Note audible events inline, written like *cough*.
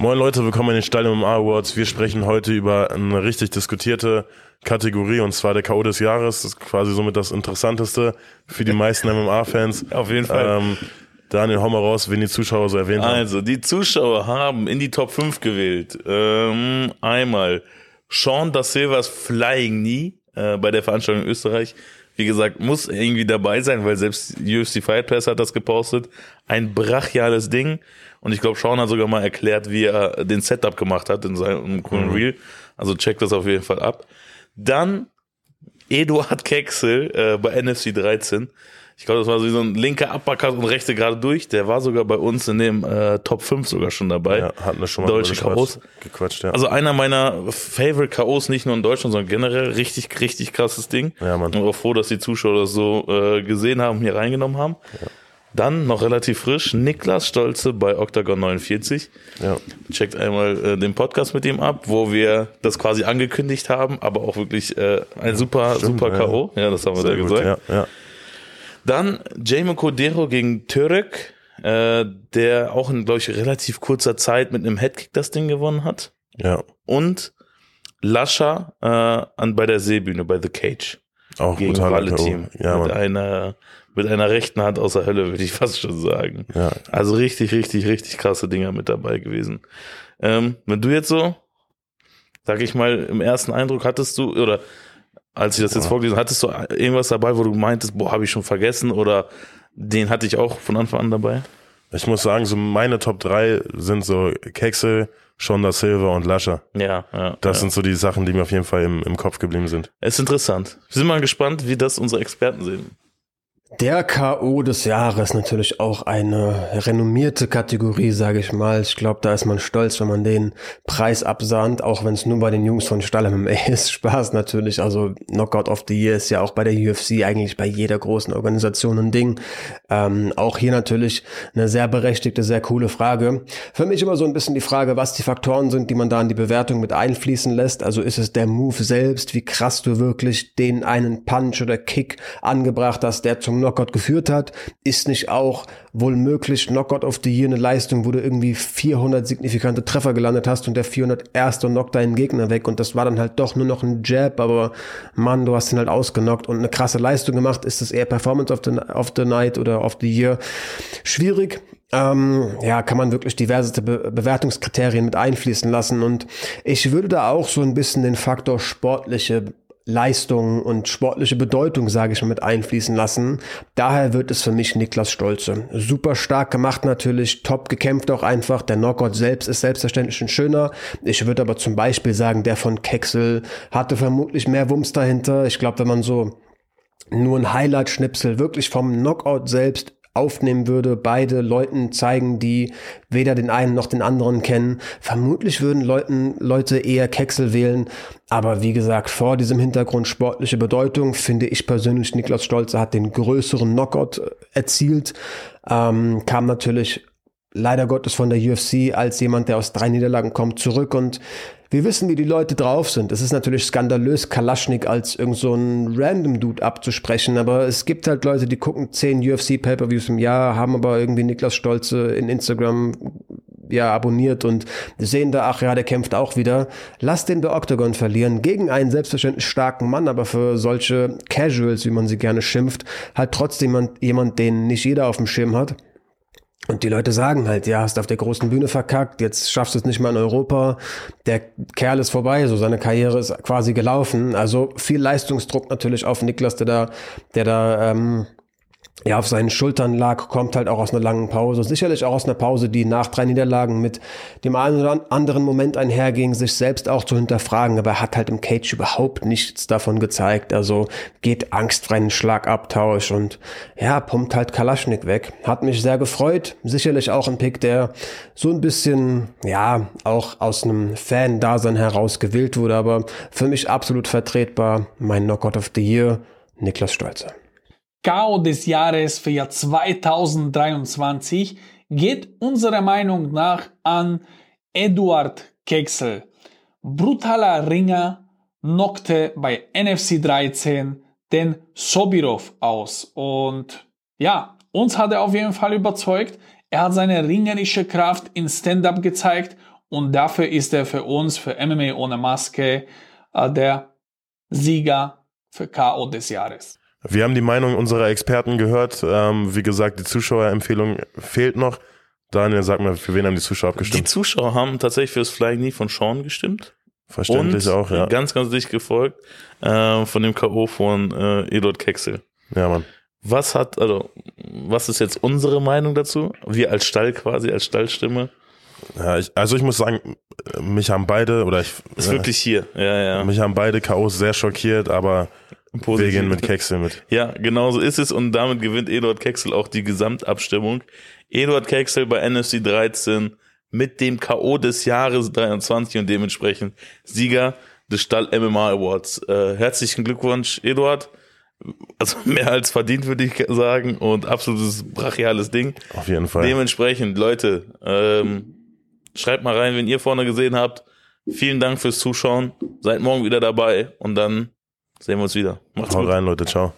Moin Leute, willkommen in den Stall MMA Awards. Wir sprechen heute über eine richtig diskutierte Kategorie und zwar der K.O. des Jahres. Das ist quasi somit das Interessanteste für die meisten *laughs* MMA-Fans. Auf jeden Fall. Ähm, Daniel, hau mal raus, wen die Zuschauer so erwähnt haben. Also, die Zuschauer haben in die Top 5 gewählt. Ähm, einmal Sean da Silvas Flying Knee äh, bei der Veranstaltung in Österreich. Wie gesagt, muss irgendwie dabei sein, weil selbst UFC Fight Pass hat das gepostet. Ein brachiales Ding. Und ich glaube, Sean hat sogar mal erklärt, wie er den Setup gemacht hat in seinem coolen Mhm. Reel. Also checkt das auf jeden Fall ab. Dann Eduard Kexel äh, bei NFC 13. Ich glaube, das war so wie so ein linker Uppercut und rechte gerade durch. Der war sogar bei uns in dem äh, Top 5 sogar schon dabei. Ja, hatten wir schon mal Deutsche K.O.s. gequatscht, ja. Also einer meiner Favorite K.O.s, nicht nur in Deutschland, sondern generell richtig, richtig krasses Ding. Ja, Mann. Und auch froh, dass die Zuschauer das so äh, gesehen haben, hier reingenommen haben. Dann noch relativ frisch, Niklas Stolze bei Octagon 49. ja. Checkt einmal äh, den Podcast mit ihm ab, wo wir das quasi angekündigt haben, aber auch wirklich äh, ein super, Stimmt, super ja. K.O. Ja, das haben wir da Sehr gut, gesagt. ja, ja. Dann Jamie Cordero gegen Türek, äh, der auch in, glaube ich, relativ kurzer Zeit mit einem Headkick das Ding gewonnen hat. ja. Und Lascha äh, an, bei der Seebühne, bei The Cage. Auch Gegen K.O. Team. Ja, mit, Mann. einer, mit einer rechten Hand aus der Hölle, würde ich *laughs* fast schon sagen. Ja. Also richtig, richtig, richtig krasse Dinger mit dabei gewesen. Ähm, wenn du jetzt so, sag ich mal, im ersten Eindruck hattest du, oder als ich das jetzt vorgelesen hattest du irgendwas dabei, wo du meintest, boah, habe ich schon vergessen oder den hatte ich auch von Anfang an dabei? Ich muss sagen, so meine Top 3 sind so Kexel, Sean da Silva und Lascher. Ja, ja. Das ja. sind so die Sachen, die mir auf jeden Fall im, im Kopf geblieben sind. ist interessant. Wir sind mal gespannt, wie das unsere Experten sehen. Der K.O. des Jahres natürlich auch eine renommierte Kategorie, sage ich mal. Ich glaube, da ist man stolz, wenn man den Preis absahnt, auch wenn es nur bei den Jungs von Stall MMA *laughs* ist. Spaß natürlich. Also Knockout of the Year ist ja auch bei der UFC eigentlich bei jeder großen Organisation ein Ding. Ähm, auch hier natürlich eine sehr berechtigte, sehr coole Frage. Für mich immer so ein bisschen die Frage, was die Faktoren sind, die man da in die Bewertung mit einfließen lässt. Also ist es der Move selbst, wie krass du wirklich den einen Punch oder Kick angebracht hast, der zum geführt hat? Ist nicht auch wohl möglich Knockout of the Year eine Leistung, wo du irgendwie 400 signifikante Treffer gelandet hast und der 401. knockt deinen Gegner weg und das war dann halt doch nur noch ein Jab, aber Mann, du hast ihn halt ausgenockt und eine krasse Leistung gemacht. Ist das eher Performance of the, of the Night oder of the Year? Schwierig. Ähm, ja, kann man wirklich diverse Be Bewertungskriterien mit einfließen lassen und ich würde da auch so ein bisschen den Faktor sportliche Leistung und sportliche Bedeutung, sage ich mal, mit einfließen lassen. Daher wird es für mich Niklas Stolze. Super stark gemacht natürlich, top gekämpft auch einfach. Der Knockout selbst ist selbstverständlich ein schöner. Ich würde aber zum Beispiel sagen, der von Kexel hatte vermutlich mehr Wumms dahinter. Ich glaube, wenn man so nur ein Highlight-Schnipsel wirklich vom Knockout selbst aufnehmen würde, beide Leuten zeigen, die weder den einen noch den anderen kennen. Vermutlich würden Leuten, Leute eher Kexel wählen. Aber wie gesagt, vor diesem Hintergrund sportliche Bedeutung finde ich persönlich, Niklas Stolze hat den größeren Knockout äh, erzielt. Ähm, kam natürlich leider Gottes von der UFC als jemand, der aus drei Niederlagen kommt, zurück und wir wissen, wie die Leute drauf sind. Es ist natürlich skandalös, Kalaschnik als irgend so ein random Dude abzusprechen, aber es gibt halt Leute, die gucken zehn UFC Pay-Per-Views im Jahr, haben aber irgendwie Niklas Stolze in Instagram ja abonniert und sehen da, ach ja, der kämpft auch wieder. Lass den bei Octagon verlieren gegen einen selbstverständlich starken Mann, aber für solche Casuals, wie man sie gerne schimpft, halt trotzdem jemand, jemand den nicht jeder auf dem Schirm hat. Und die Leute sagen halt, ja, hast auf der großen Bühne verkackt, jetzt schaffst du es nicht mal in Europa. Der Kerl ist vorbei, so seine Karriere ist quasi gelaufen. Also viel Leistungsdruck natürlich auf Niklas, der da, der da ähm, ja, auf seinen Schultern lag, kommt halt auch aus einer langen Pause. Sicherlich auch aus einer Pause, die nach drei Niederlagen mit dem einen oder anderen Moment einherging, sich selbst auch zu hinterfragen. Aber er hat halt im Cage überhaupt nichts davon gezeigt. Also geht angstfrei einen Schlagabtausch und ja, pumpt halt Kalaschnik weg. Hat mich sehr gefreut. Sicherlich auch ein Pick, der so ein bisschen, ja, auch aus einem Fan-Dasein heraus gewählt wurde. Aber für mich absolut vertretbar. Mein Knockout of the Year, Niklas Stolze. K.O. des Jahres für Jahr 2023 geht unserer Meinung nach an Eduard Keksel. Brutaler Ringer knockte bei NFC 13 den Sobirov aus. Und ja, uns hat er auf jeden Fall überzeugt. Er hat seine ringerische Kraft in Stand-up gezeigt Und dafür ist er für uns, für MMA ohne Maske, äh, der Sieger für KO des Jahres. Wir haben die Meinung unserer Experten gehört. Ähm, wie gesagt, die Zuschauerempfehlung fehlt noch. Daniel, sag mal, für wen haben die Zuschauer Die abgestimmt? Zuschauer haben tatsächlich fürs Flying Knee von Sean gestimmt. Verständlich und auch, ja. ganz, ganz dicht gefolgt äh, von dem K.O. von äh, Eduard Kexel. Ja, Mann. Was hat, also, was ist jetzt unsere Meinung dazu? Wir als Stall quasi, als Stallstimme. Ja, ich, also ich muss sagen, mich haben beide, oder ich, Ist wirklich hier. Ja, ja. mich haben beide K.O.s sehr schockiert, aber wir Positiv. gehen mit Kexel mit. Ja, genau so ist es und damit gewinnt Eduard Kexel auch die Gesamtabstimmung. Eduard Kexel bei NFC 13 mit dem K.O. des Jahres 23 und dementsprechend Sieger des Stall MMA Awards. Äh, herzlichen Glückwunsch, Eduard. Also *laughs* mehr als verdient, würde ich sagen und absolutes brachiales Ding. Auf jeden Fall. Dementsprechend, Leute, ähm, schreibt mal rein, wenn ihr vorne gesehen habt. Vielen Dank fürs Zuschauen. Seid morgen wieder dabei und dann sehen wir uns wieder. Macht's Hau gut. rein, Leute. Ciao.